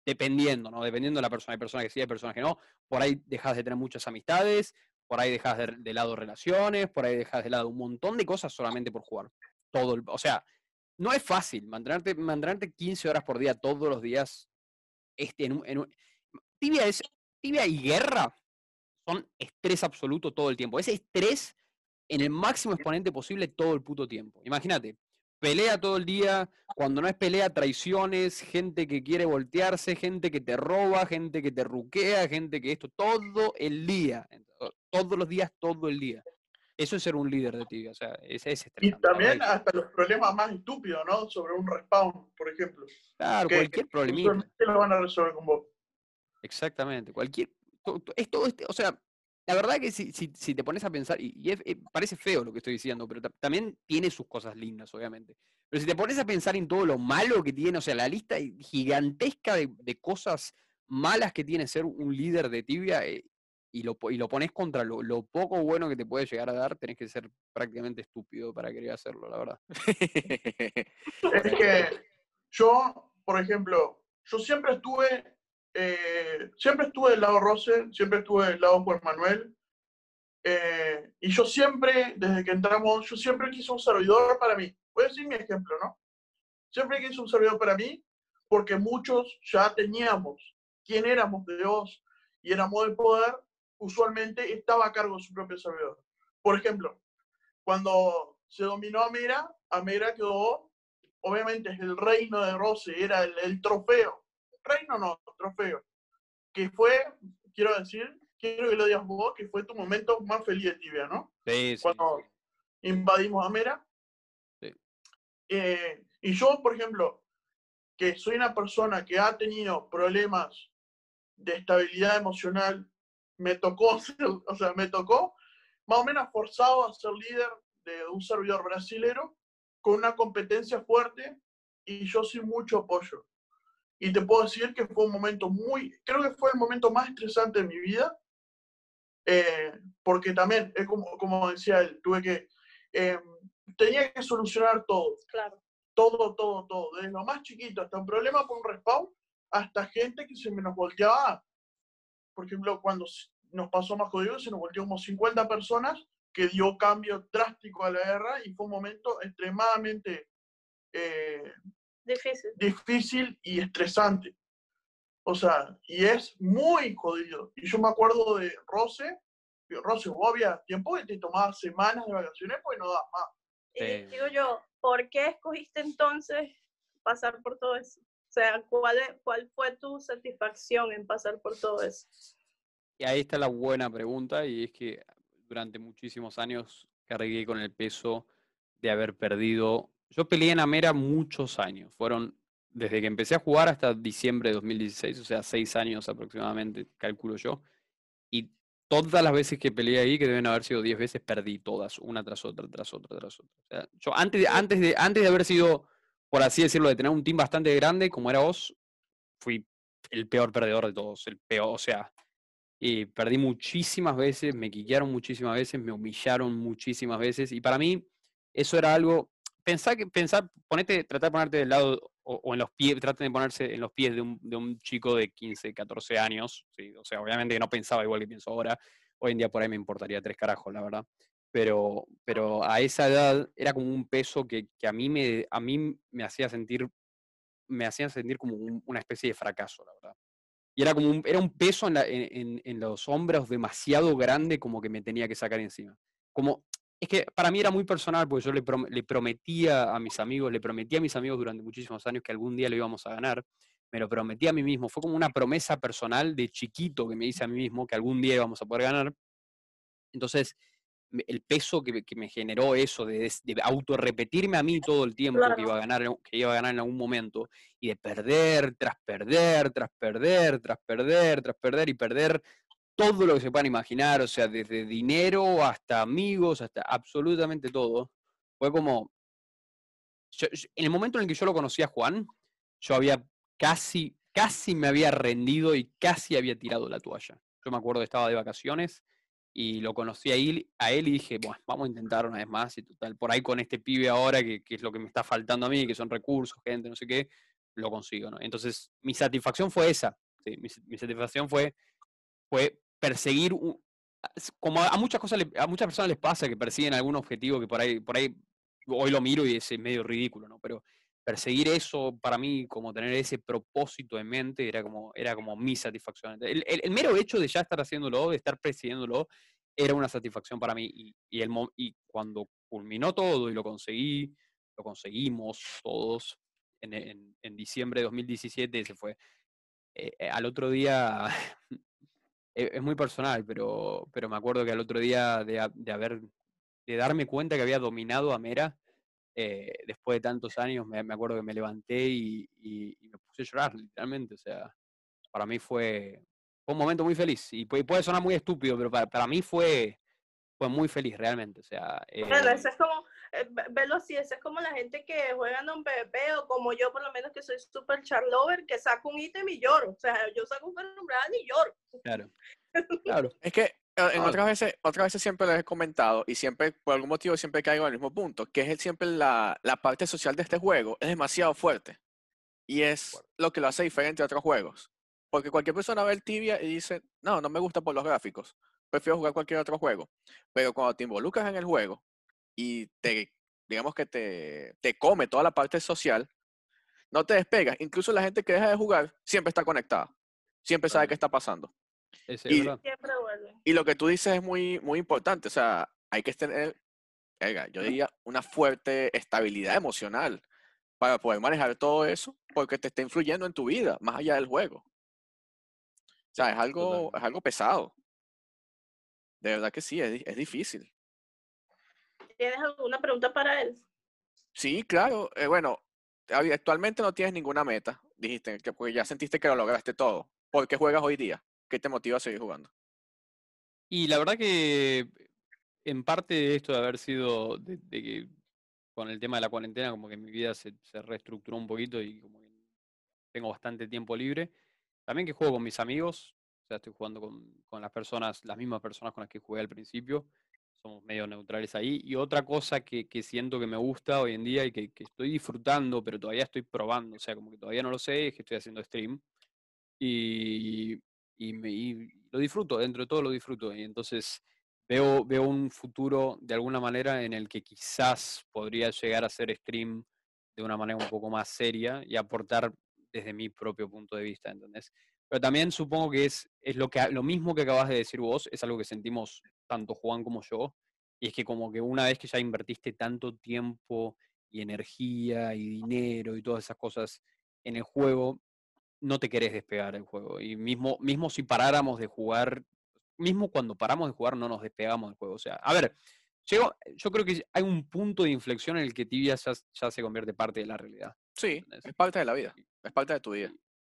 dependiendo, ¿no? Dependiendo de la persona, hay personas que sí, hay personas que no, por ahí dejas de tener muchas amistades, por ahí dejas de, lado relaciones, por ahí dejas de lado un montón de cosas solamente por jugar. Todo, o sea, no es fácil mantenerte, mantenerte 15 horas por día todos los días. Este, en un- tibia, es, tibia y guerra son estrés absoluto todo el tiempo. Es estrés en el máximo exponente posible todo el puto tiempo. Imagínate, pelea todo el día, cuando no es pelea, traiciones, gente que quiere voltearse, gente que te roba, gente que te ruquea, gente que esto, todo el día. Todos los días, todo el día. Eso es ser un líder de tibia, o sea, es, es Y también hasta los problemas más estúpidos, ¿no? Sobre un respawn, por ejemplo. Claro, que- cualquier problemita. Lo van a resolver con vos. Exactamente, cualquier... Es todo este, o sea, la verdad que si, si, te pones a pensar, y, eh, parece feo lo que estoy diciendo, pero ta- también tiene sus cosas lindas, obviamente. Pero si te pones a pensar en todo lo malo que tiene, o sea, la lista gigantesca de, cosas malas que tiene ser un líder de tibia, eh, y, lo, y lo pones contra lo, lo poco bueno que te puede llegar a dar, tenés que ser prácticamente estúpido para querer hacerlo, la verdad. Es que yo, por ejemplo, yo siempre estuve, eh, siempre estuve del lado Rose, siempre estuve del lado Juan Manuel, eh, y yo siempre, desde que entramos, yo siempre quise un servidor para mí. Voy a decir mi ejemplo, ¿no? Siempre quise un servidor para mí, porque muchos ya teníamos quién éramos de Dios y éramos de poder, usualmente estaba a cargo de su propio servidor. Por ejemplo, cuando se dominó a Mera, a Mera quedó obviamente es el reino de Rose, era el trofeo. Reino no, trofeo. Que fue, quiero decir, quiero que lo digas vos, que fue tu momento más feliz de tibia, ¿no? Sí, sí, Cuando invadimos a Mera. Sí. Eh, y yo, por ejemplo, que soy una persona que ha tenido problemas de estabilidad emocional, me tocó, ser- o sea, me tocó más o menos forzado a ser líder de un servidor brasilero con una competencia fuerte y yo sin mucho apoyo. Y te puedo decir que fue un momento muy, creo que fue el momento más estresante de mi vida, eh, porque también, es como, como decía él, tuve que, eh, tenía que solucionar todo, Claro. todo, todo, todo, desde lo más chiquito hasta un problema con un respawn, hasta gente que se me nos volteaba. Por ejemplo, cuando nos pasó más jodido, se nos volteó como 50 personas, que dio cambio drástico a la guerra y fue un momento extremadamente eh, Difícil. difícil y estresante. O sea, y es muy jodido. Y yo me acuerdo de Rose, que Rose, vos había tiempo que te tomabas semanas de vacaciones, pues no das más. Y digo yo, ¿por qué escogiste entonces pasar por todo eso? O sea, ¿cuál, es- ¿cuál fue tu satisfacción en pasar por todo eso? Y ahí está la buena pregunta, y es que durante muchísimos años cargué con el peso de haber perdido. Yo peleé en Amera muchos años, fueron desde que empecé a jugar hasta diciembre de 2016, o sea, seis años aproximadamente, calculo yo. Y todas las veces que peleé ahí, que deben haber sido 10 veces, perdí todas, una tras otra, tras otra, tras otra. O sea, yo antes de, antes, de, antes de haber sido, por así decirlo, de tener un team bastante grande como era vos, fui el peor perdedor de todos, el peor, o sea, y perdí muchísimas veces, me quillaron muchísimas veces, me humillaron muchísimas veces, y para mí eso era algo, pensar, que, pensar, ponete, tratar de ponerte del lado o, en los pies, traten de ponerse en los pies de un, de un chico de 15, 14 años, ¿sí? o sea, obviamente que no pensaba igual que pienso ahora, hoy en día por ahí me importaría tres carajos, la verdad, pero, pero a esa edad era como un peso que, que a, mí me, a mí me hacía sentir, me hacía sentir como una especie de fracaso, la verdad. Y era como un, era un peso en, en, en, los hombros demasiado grande como que me tenía que sacar encima. Como, es que para mí era muy personal, porque yo le, le, prometía a mis amigos, le prometí a mis amigos durante muchísimos años que algún día lo íbamos a ganar, me lo prometí a mí mismo, fue como una promesa personal de chiquito que me hice a mí mismo que algún día íbamos a poder ganar. Entonces, el peso que, que me generó eso de, de autorrepetirme a mí todo el tiempo que, iba a ganar, que iba a ganar en algún momento y de perder tras perder, tras perder, tras perder, tras perder y perder todo lo que se puedan imaginar, o sea, desde dinero hasta amigos, hasta absolutamente todo. Fue como, en el momento en el que yo lo conocí a Juan, yo había casi, casi me había rendido y casi había tirado la toalla. Yo me acuerdo que estaba de vacaciones y lo conocí a él, a él y dije, bueno, vamos a intentar una vez más y total, por ahí con este pibe ahora, que, es lo que me está faltando a mí, que son recursos, gente, no sé qué, lo consigo, ¿no? Entonces, mi satisfacción fue esa, mi, mi satisfacción fue, fue perseguir, como a muchas cosas, a muchas personas les pasa que persiguen algún objetivo que por ahí, por ahí hoy lo miro y es medio ridículo, ¿no? Pero perseguir eso para mí, como tener ese propósito en mente, era como, era como mi satisfacción. El, mero hecho de ya estar haciéndolo, de estar persiguiéndolo, era una satisfacción para mí. Y, el, y cuando culminó todo y lo conseguí, lo conseguimos todos en, en, diciembre de 2017, se fue. Eh, eh, al otro día es, muy personal, pero, pero me acuerdo que al otro día de, de, haber, de darme cuenta que había dominado a Mera, eh, después de tantos años, me, me, acuerdo que me levanté y, y, y, me puse a llorar, literalmente. O sea, para mí fue, fue un momento muy feliz. Y puede, puede sonar muy estúpido, pero para, para mí fue, fue muy feliz, realmente. O sea, eh, bueno, eso es como, eh, verlo así, es como la gente que juega en un PvP o como yo, por lo menos, que soy super charlover, que saco un ítem y lloro. O sea, yo saco un fenomenal y lloro. Claro. Claro. es que eh, en otras veces, otras veces siempre les he comentado y siempre, por algún motivo, siempre caigo al mismo punto, que es siempre la, la parte social de este juego es demasiado fuerte y es lo que lo hace diferente a otros juegos. Porque cualquier persona ve el tibia y dice, no, no me gusta por los gráficos, prefiero jugar cualquier otro juego. Pero cuando te involucras en el juego y te, digamos que te, te come toda la parte social, no te despegas. Incluso la gente que deja de jugar siempre está conectada, siempre sabe qué está pasando. Ese, y, y, lo que tú dices es muy, muy importante. O sea, hay que tener, yo diría, una fuerte estabilidad emocional para poder manejar todo eso, porque te está influyendo en tu vida, más allá del juego. O sea, es algo, es algo pesado. De verdad que sí, es, es difícil. ¿Tienes alguna pregunta para él? Sí, claro. Eh, bueno, actualmente no tienes ninguna meta. Dijiste que pues, ya sentiste que lo lograste todo. ¿Por qué juegas hoy día? ¿Qué te motiva a seguir jugando? Y la verdad que en parte de esto de haber sido, de, que con el tema de la cuarentena, como que mi vida se, se, reestructuró un poquito y como que tengo bastante tiempo libre. También que juego con mis amigos, o sea, estoy jugando con, con las personas, las mismas personas con las que jugué al principio, somos medio neutrales ahí. Y otra cosa que, que siento que me gusta hoy en día y que, que, estoy disfrutando, pero todavía estoy probando, o sea, como que todavía no lo sé, es que estoy haciendo stream. Y, y, me, lo disfruto, dentro de todo lo disfruto. Y entonces veo, veo un futuro de alguna manera en el que quizás podría llegar a hacer stream de una manera un poco más seria y aportar desde mi propio punto de vista, ¿entendés? Pero también supongo que es, es lo, que, lo mismo que acabas de decir vos, es algo que sentimos tanto Juan como yo, y es que como que una vez que ya invertiste tanto tiempo y energía y dinero y todas esas cosas en el juego, no te querés despegar del juego. Y mismo, mismo si paráramos de jugar, mismo cuando paramos de jugar no nos despegamos del juego. O sea, a ver, yo, yo creo que hay un punto de inflexión en el que Tibia ya, se convierte parte de la realidad. Sí, es parte de la vida. Es parte de tu vida.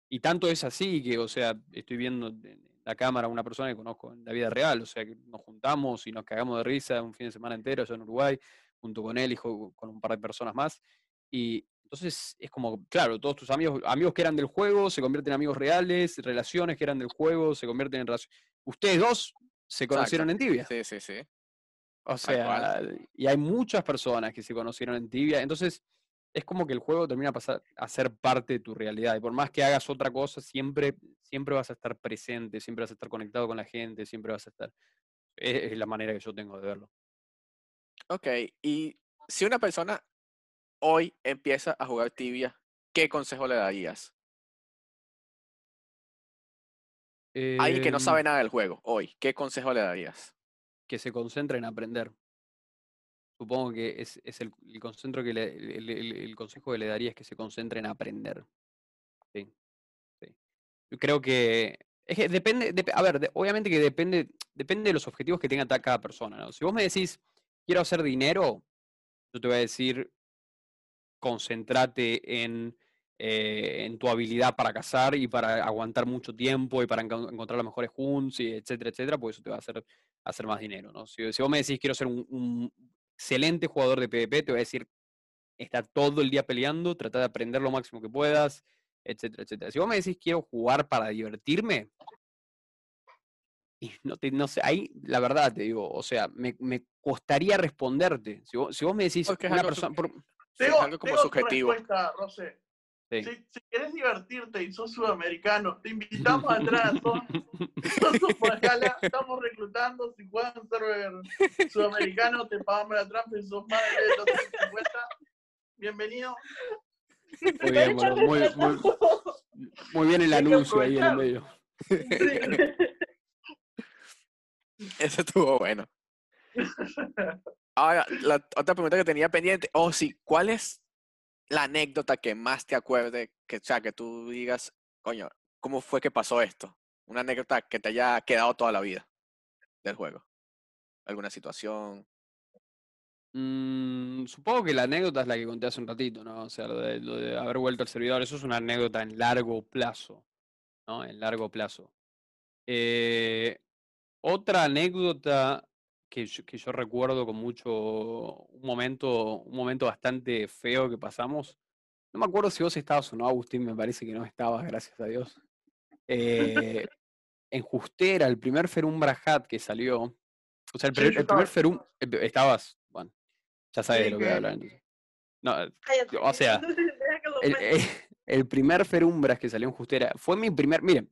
Y tanto es así que, o sea, estoy viendo en la cámara a una persona que conozco en la vida real, o sea, que nos juntamos y nos cagamos de risa un fin de semana entero allá en Uruguay, junto con él y con un par de personas más. Y entonces es como, claro, todos tus amigos, amigos que eran del juego se convierten en amigos reales, relaciones que eran del juego se convierten en relaciones. Ustedes dos se conocieron en tibia. Sí, sí, sí. O sea, y hay muchas personas que se conocieron en tibia. Entonces, es como que el juego termina a, pasar, a ser parte de tu realidad. Y por más que hagas otra cosa, siempre, siempre vas a estar presente, siempre vas a estar conectado con la gente, siempre vas a estar. Es, es la manera que yo tengo de verlo. Ok, y si una persona hoy empieza a jugar tibia, ¿qué consejo le darías? Alguien que no Em, sabe nada del juego, hoy, ¿qué consejo le darías? que se concentre en aprender. Supongo que es, el, el que el, consejo que le daría es que se concentre en aprender. Sí, creo que es que depende, dep- a ver, obviamente que depende, depende de los objetivos que tenga cada persona. Si vos me decís, quiero hacer dinero, yo te voy a decir, concéntrate en, eh, en tu habilidad para cazar y para aguantar mucho tiempo y para enco- encontrar las mejores hunts, y etcétera, etcétera, porque eso te va a hacer hacer más dinero, ¿no? Si, si vos me decís, quiero ser un, un excelente jugador de PvP, te voy a decir, estar todo el día peleando, trata de aprender lo máximo que puedas, etcétera, etcétera. Si vos me decís, quiero jugar para divertirme, y no, te, no sé, ahí la verdad te digo, o sea, me, me costaría responderte. Si vos, si vos me decís, una persona... por- Sí, es Tengo, algo como tengo tu subjetivo. respuesta, Rosé. Sí. Si, si querés divertirte y sos sudamericano, te invitamos a entrar a Son. La- estamos reclutando. Si juegas en server sudamericano, te pagamos la trampa y sos más de 250. Bienvenido. Muy bien, bueno, muy, muy, muy bien el anuncio ahí en el medio. Eso estuvo bueno. Ahora, la otra pregunta que tenía pendiente, oh sí, ¿cuál es la anécdota que más te acuerde, que, o sea, que tú digas, coño, ¿cómo fue que pasó esto? Una anécdota que te haya quedado toda la vida del juego. ¿Alguna situación? Mm, supongo que la anécdota es la que conté hace un ratito, ¿no? O sea, lo de, haber vuelto al servidor, eso es una anécdota en largo plazo, ¿no? En largo plazo. Eh, otra anécdota que yo, que yo recuerdo con mucho, un momento, un momento bastante feo que pasamos. No me acuerdo si vos estabas o no, Agustín, me parece que no estabas, gracias a Dios. Eh, en Justera, el primer Ferumbra Hat que salió, o sea, el, Sí, primer. Ferum, estabas, bueno, ya sabes de lo que voy a hablar entonces. No, Cállate. O sea, el- el primer Ferumbras que salió en Justera fue mi primer. Miren,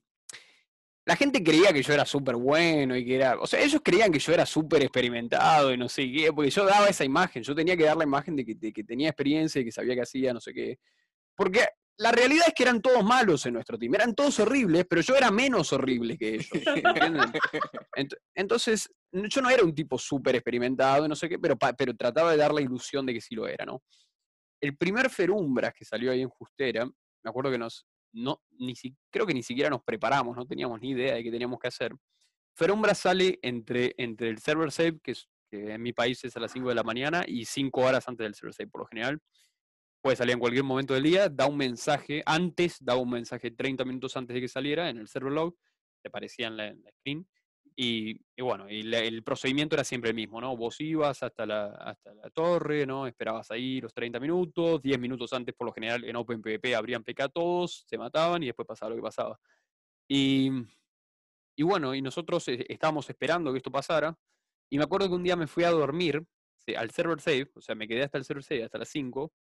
la gente creía que yo era súper bueno y que era. O sea, ellos creían que yo era súper experimentado y no sé qué, porque yo daba esa imagen. Yo tenía que dar la imagen de que, de que tenía experiencia y que sabía que hacía, no sé qué. Porque la realidad es que eran todos malos en nuestro team. Eran todos horribles, pero yo era menos horrible que ellos. Entonces, yo no era un tipo súper experimentado y no sé qué, pero, pero trataba de dar la ilusión de que sí lo era, ¿no? El primer Ferumbras que salió ahí en Justera, me acuerdo que nos, no, ni si, creo que ni siquiera nos preparamos, no teníamos ni idea de qué teníamos que hacer. Ferumbras sale entre, entre el server save, que, es, en mi país es a las 5 de la mañana, y 5 horas antes del server save por lo general. Puede salir en cualquier momento del día, da un mensaje, antes daba un mensaje 30 minutos antes de que saliera en el server log, te aparecía en la, en la screen. Y, y bueno, y la- el procedimiento era siempre el mismo, ¿no? Vos ibas hasta la, hasta la torre, ¿no? Esperabas ahí los 30 minutos, 10 minutos antes por lo general en OpenPVP abrían PK todos, se mataban y después pasaba lo que pasaba. Y, y bueno, y nosotros eh, estábamos esperando que esto pasara. Y me acuerdo que un día me fui a dormir al server save, o sea, me quedé hasta el server save, hasta las 5.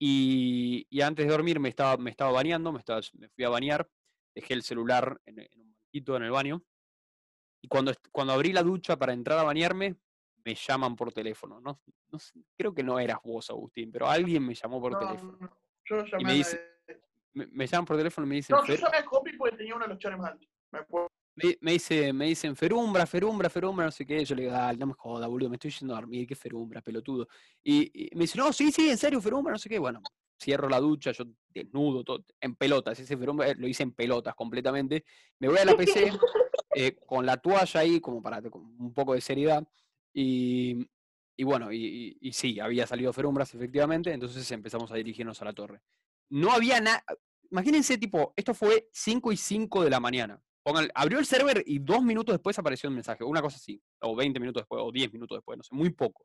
Y, y antes de dormir me estaba, me estaba bañando, me, estaba, me fui a bañar, dejé el celular en, en un banquito en el baño. Y cuando, cuando abrí la ducha para entrar a bañarme, me llaman por teléfono. No, no sé, creo que no eras vos, Agustín, pero alguien me llamó por No, teléfono. no, yo llamé me a dice- nadie. Me, me llaman por teléfono y me dicen, No, yo "Fer- llamé a Copy porque tenía uno de los chares más altos. Me me, me dice, me dicen Ferumbra, Ferumbra, Ferumbra, no sé qué. Yo le digo, dale, no me joda, boludo, me estoy yendo a dormir, qué Ferumbra, pelotudo. Y, y me dice, no, sí, sí, en serio, Ferumbra, no sé qué. Bueno, cierro la ducha, yo desnudo, todo, en pelotas, ese Ferumbra eh, lo hice en pelotas completamente. Me voy a la PC eh, con la toalla ahí, como para un poco de seriedad. Y, y bueno, y, sí, había salido Ferumbras, efectivamente, entonces empezamos a dirigirnos a la torre. No había nada. imagínense, tipo, esto fue 5 y 5 de la mañana. Abrió el server y dos minutos después apareció el mensaje, una cosa así, o 20 minutos después, o 10 minutos después, no sé, muy poco.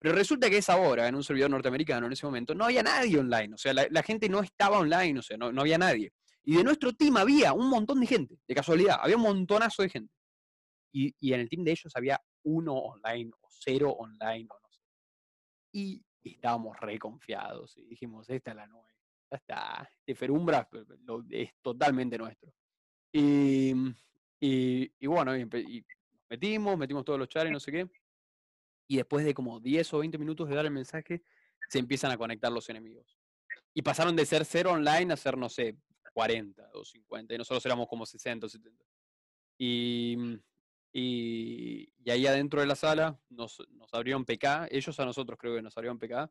Pero resulta que a esa hora, en un servidor norteamericano, en ese momento, no había nadie online, o sea, la, la gente no estaba online, o sea, no, no había nadie. Y de nuestro team había un montón de gente, de casualidad, había un montonazo de gente. Y, y en el team de ellos había uno online, o cero online, o no sé. Y estábamos re confiados, y dijimos, esta es la nueva, ya está, este Ferumbra pe- lo- es totalmente nuestro. Y, y, y bueno, y, y metimos, metimos todos los chats y no sé qué. Y después de como 10 o 20 minutos de dar el mensaje, se empiezan a conectar los enemigos. Y pasaron de ser cero online a ser, no sé, 40 o 50. Y nosotros éramos como 60 o 70. Y, y, y ahí adentro de la sala nos, nos abrieron PK. Ellos a nosotros creo que nos abrieron PK.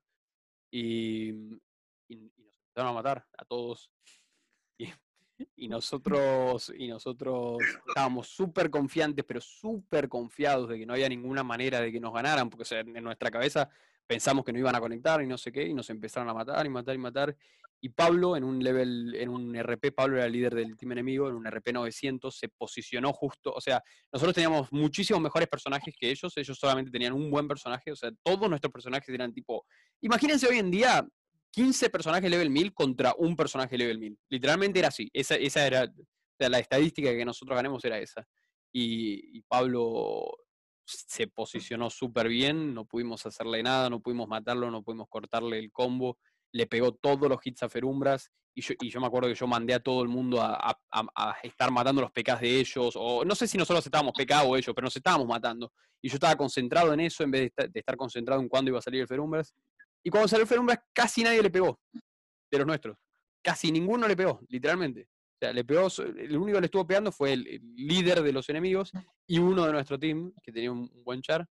Y, y, y nos empezaron a matar a todos. Y, nosotros, y nosotros estábamos súper confiantes, pero súper confiados de que no había ninguna manera de que nos ganaran, porque o en nuestra cabeza pensamos que no iban a conectar y no sé qué, y nos empezaron a matar y matar y matar. Y Pablo, en un level, en un RP, Pablo era el líder del team enemigo, en un RP 900, se posicionó justo, o sea, nosotros teníamos muchísimos mejores personajes que ellos, ellos solamente tenían un buen personaje, o sea, todos nuestros personajes eran tipo, imagínense hoy en día 15 personajes level 1000 contra un personaje level 1000. Literalmente era así. Esa, esa era la estadística que nosotros ganemos era esa. Y, Pablo se posicionó súper bien, no pudimos hacerle nada, no pudimos matarlo, no pudimos cortarle el combo, le pegó todos los hits a Ferumbras y yo, y yo me acuerdo que yo mandé a todo el mundo a estar matando los PKs de ellos, o no sé si nosotros estábamos PK o ellos, pero nos estábamos matando. Y yo estaba concentrado en eso en vez de estar, de estar concentrado en cuándo iba a salir el Ferumbras. Y cuando salió Ferumbras casi nadie le pegó, de los nuestros. Casi ninguno le pegó, literalmente. O sea, le pegó, el único que le estuvo pegando fue el, líder de los enemigos y uno de nuestro team, que tenía un, buen char,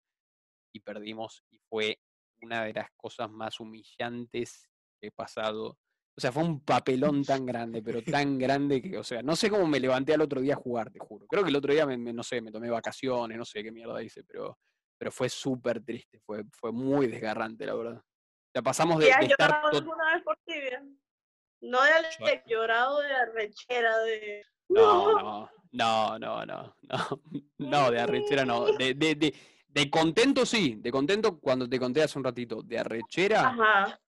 y perdimos. Y fue una de las cosas más humillantes que he pasado. O sea, fue un papelón tan grande, pero tan grande que, o sea, no sé cómo me levanté al otro día a jugar, te juro. Creo que el otro día, me, me- no sé, me tomé vacaciones, no sé qué mierda hice, pero, pero fue súper triste, fue, fue muy desgarrante, la verdad. Sea, pasamos de, ¿Y has de estar... llorado alguna vez por tibia? No de llorado de arrechera, de... No, no, no, no, no, no, no, de arrechera no. De, de, de, de contento sí, de contento cuando te conté hace un ratito. De arrechera, Ajá.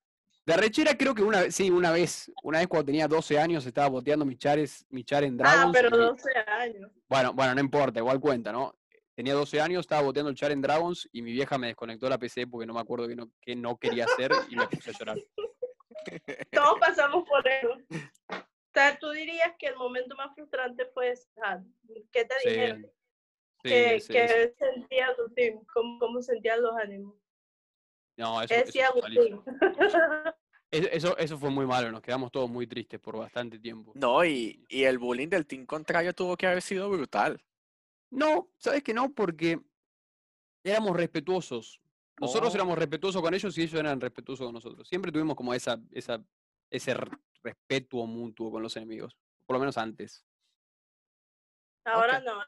de arrechera creo que una vez, sí, una vez, una vez cuando tenía 12 años estaba boteando mi chares, mi char en Ah, Dragons. pero y mi- 12 años. Bueno, bueno, no importa, igual cuenta, ¿no? Tenía 12 años, estaba boteando el char en Dragons y mi vieja me desconectó la PC porque no me acuerdo qué no, qué no quería hacer y me puse a llorar. Todos pasamos por eso. O sea, tú dirías que el momento más frustrante fue ese. ¿Qué te Sí, dijeron? sí, ¿Qué, sí, qué sí. sentía tu team? ¿Cómo, ¿Cómo sentían los ánimos? No, eso. Eso, eso, eso fue muy malo, nos quedamos todos muy tristes por bastante tiempo. No, y, y el bullying del team contrario tuvo que haber sido brutal. No, ¿sabes que no? Porque éramos respetuosos. Nosotros Oh. éramos respetuosos con ellos y ellos eran respetuosos con nosotros. Siempre tuvimos como esa, esa, ese respeto mutuo con los enemigos. Por lo menos antes. Ahora Ok. no.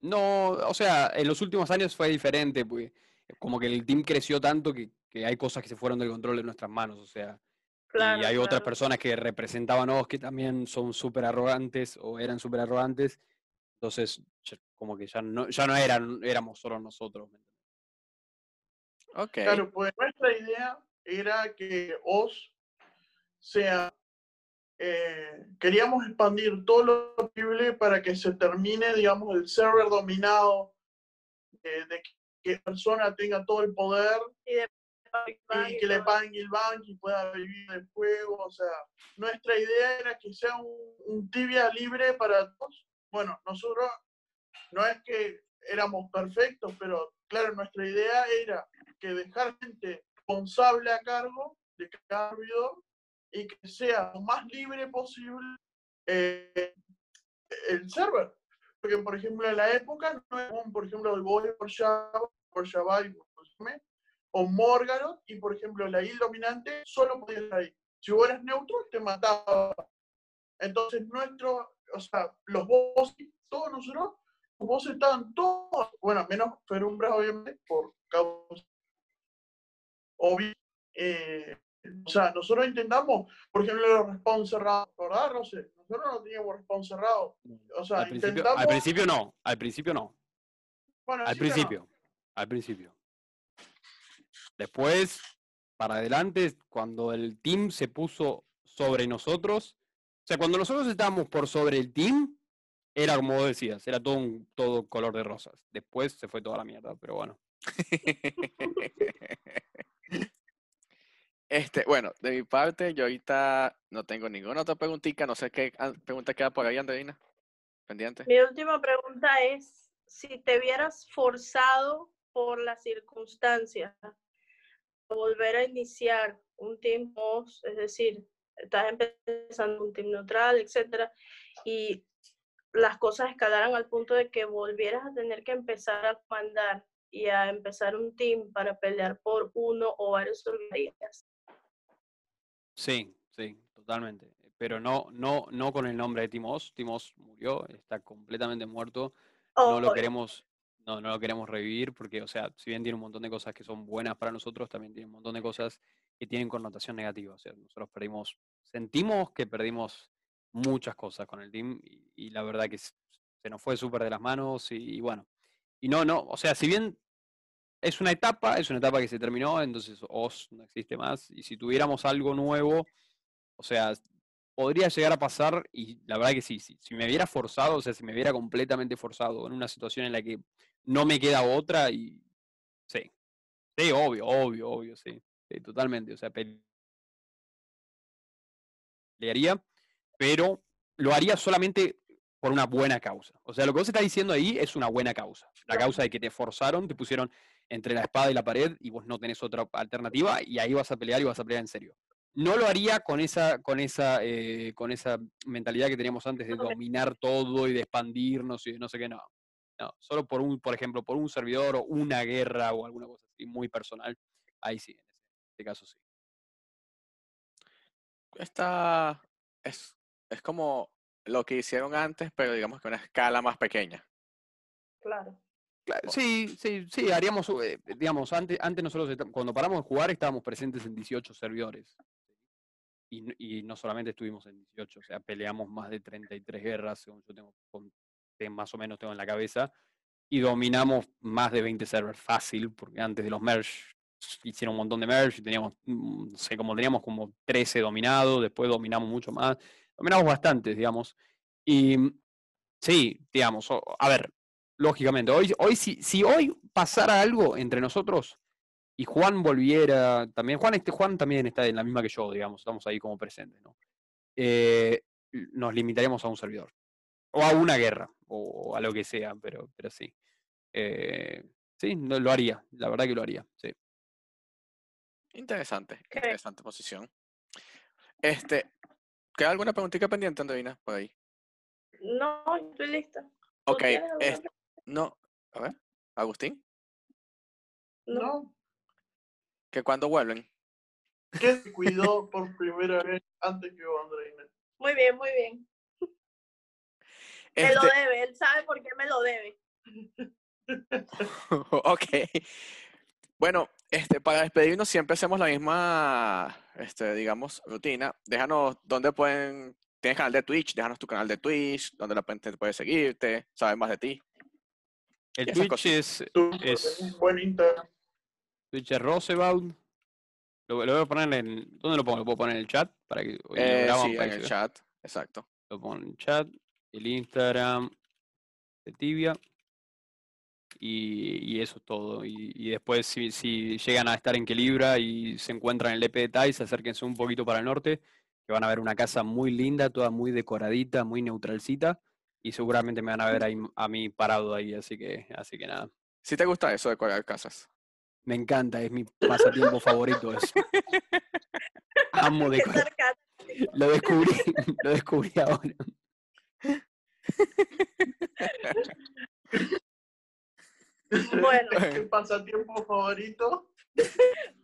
No, o sea, en los últimos años fue diferente, porque como que el team creció tanto que, que hay cosas que se fueron del control de nuestras manos. O sea, Claro, y hay otras personas que representaban a que también son súper arrogantes o eran súper arrogantes. Entonces, como que ya no, ya no eran, éramos solo nosotros. ¿me entendés? Ok. Claro, pues nuestra idea era que OS sea. eh, queríamos expandir todo lo posible para que se termine, digamos, el server dominado, eh, de que la persona tenga todo el poder Y de que le paguen el banco y pueda vivir del juego. O sea, nuestra idea era que sea un, un tibia libre para todos. Bueno, nosotros no es que éramos perfectos, pero claro, nuestra idea era que dejar gente responsable a cargo de cada servidor y que sea lo más libre posible eh, el server. Porque, por ejemplo, en la época, no por ejemplo, el Boy por Java, por Java y por o Morgaro, y por ejemplo, la il dominante solo podía estar ahí. Si vos eras neutro, te mataba. Entonces, nuestro, o sea, los bosses, todos nosotros, los bosses estaban todos, bueno, menos Ferumbras, obviamente, por causa obvio. eh, O sea, nosotros intentamos, por ejemplo, los response cerrados, ¿verdad, Rosé? Nosotros no teníamos response cerrado. O sea, Al principio, intentamos... al principio no, al principio no. bueno, Al no. principio, al principio. Después, para adelante, cuando el team se puso sobre nosotros, o sea, cuando nosotros estábamos por sobre el team, era como vos decías, era todo un todo color de rosas. Después se fue toda la mierda, pero bueno. Este, bueno, de mi parte, yo ahorita no tengo ninguna otra preguntita. No sé qué ah, pregunta queda por ahí, Andreina. Pendiente. Mi última pregunta es, si te vieras forzado por las circunstancias a volver a iniciar un team host, es decir, estás empezando un team neutral, etcétera, y las cosas escalaran al punto de que volvieras a tener que empezar a mandar y a empezar un team para pelear por uno o varios organizaciones. Sí, sí, totalmente. Pero no, no, no con el nombre de Timos. Timos murió, está completamente muerto. No lo Oh, queremos, no, no lo queremos revivir porque, o sea, si bien tiene un montón de cosas que son buenas para nosotros, también tiene un montón de cosas que tienen connotación negativa. O sea, nosotros perdimos, sentimos que perdimos muchas cosas con el team y, la verdad que se nos fue súper de las manos y, bueno. Y no, no, o sea, si bien es una etapa, es una etapa que se terminó, entonces OS no existe más. Y si tuviéramos algo nuevo, o sea, podría llegar a pasar, y la verdad que sí, sí, si me viera forzado, o sea, si me viera completamente forzado en una situación en la que no me queda otra, y sí, sí, obvio, obvio, obvio, sí, sí, totalmente, o sea, pelearía, pero lo haría solamente por una buena causa. O sea, lo que vos estás diciendo ahí es una buena causa. La causa de que te forzaron, te pusieron entre la espada y la pared y vos no tenés otra alternativa y ahí vas a pelear y vas a pelear en serio. No lo haría con esa, con esa, eh, con esa mentalidad que teníamos antes de dominar todo y de expandirnos y de no sé qué, no. No, solo por un, por ejemplo, por un servidor o una guerra o alguna cosa así muy personal. Ahí sí, en este caso sí. Esta es, es como lo que hicieron antes, pero digamos que una escala más pequeña. Claro. Cla- Oh. Sí, sí, sí, haríamos, eh, digamos, antes, antes nosotros, cuando paramos de jugar, estábamos presentes en 18 servidores. Y, y no solamente estuvimos en 18, o sea, peleamos más de 33 guerras, según yo tengo, con- más o menos tengo en la cabeza, y dominamos más de 20 servers fácil, porque antes de los merge hicieron un montón de merge, teníamos, mm, no sé, como teníamos como 13 dominados, después dominamos mucho más, dominamos bastantes, digamos. Y mm, sí, digamos, a ver, lógicamente, hoy, hoy si, si hoy pasara algo entre nosotros y Juan volviera también, Juan, este, Juan también está en la misma que yo, digamos, estamos ahí como presentes, ¿no? Eh, nos limitaríamos a un servidor, o a una guerra, o a lo que sea, pero, pero sí. Eh, sí, lo haría, la verdad que lo haría, sí. Interesante, interesante posición. Este, ¿queda alguna preguntita pendiente, Andreina, por ahí? No, estoy lista. ¿Tú Ok, es- no, a ver, Agustín, No. Que cuando vuelven. ¿Qué se cuidó por primera vez antes que Andreina? Muy bien, muy bien. Me lo Este, debe, él sabe por qué me lo debe. ok. Bueno, este, para despedirnos siempre hacemos la misma, este, digamos, rutina. Déjanos dónde pueden, tienes canal de Twitch, déjanos tu canal de Twitch, donde la gente puede seguirte, saber más de ti. El Twitch es, Tú Es- buen Instagram. Twitch es Roosevelt. Lo, lo voy a poner en, ¿dónde lo pongo? ¿Lo puedo poner en el chat? Para que Eh, sí, para en que el chat, exacto. lo pongo en el chat, el Instagram de Tibia. Y, y eso es todo. Y, y después, si, si llegan a estar en Quelibra y se encuentran en el EP de Tais, acérquense un poquito para el norte, que van a ver una casa muy linda, toda muy decoradita, muy neutralcita. Y seguramente me van a ver ahí, a mí parado ahí, así que, así que nada. Si te gusta eso de decorar casas. Me encanta, es mi pasatiempo favorito. Es, amo decorar. Lo descubrí, lo descubrí ahora. Bueno, ¿Qué pasatiempo favorito?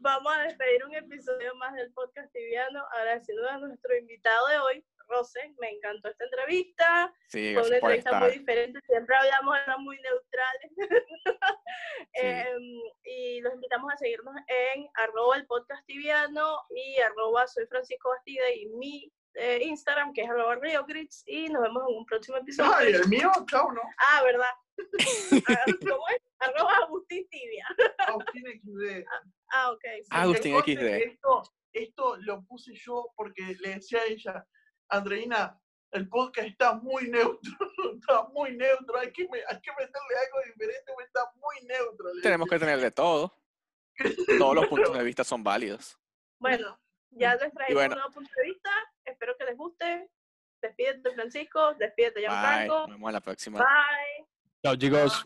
vamos a despedir un episodio más del podcast tibiano, agradeciendo a nuestro invitado de hoy, Rose, me encantó esta entrevista. Sí, Fue una entrevista muy diferente, siempre hablamos, eran muy neutrales. Em, y los invitamos a seguirnos en arroba el podcast tibiano y arroba soy Francisco Bastida y mi eh, Instagram que es arroba Rio Grits y nos vemos en un próximo episodio. Ay, el mío, chao, ¿no? Ah, ¿verdad? ¿Cómo es? Arroba Agustín Tibia. Agustín XD. Ah, ok. sí. Ah, Agustín XD. Esto, esto lo puse yo porque le decía a ella, Andreina, el podcast está muy neutro, está muy neutro, hay que, hay que meterle algo diferente, porque está muy neutro. Tenemos que tener de todo. Todos los puntos de vista son válidos. Bueno, ya les traigo bueno. un nuevo punto de vista. Espero que les guste. Despídete, Francisco. Despídete, Bye. Gianfranco. Nos vemos a la próxima. Bye. Chao, chicos.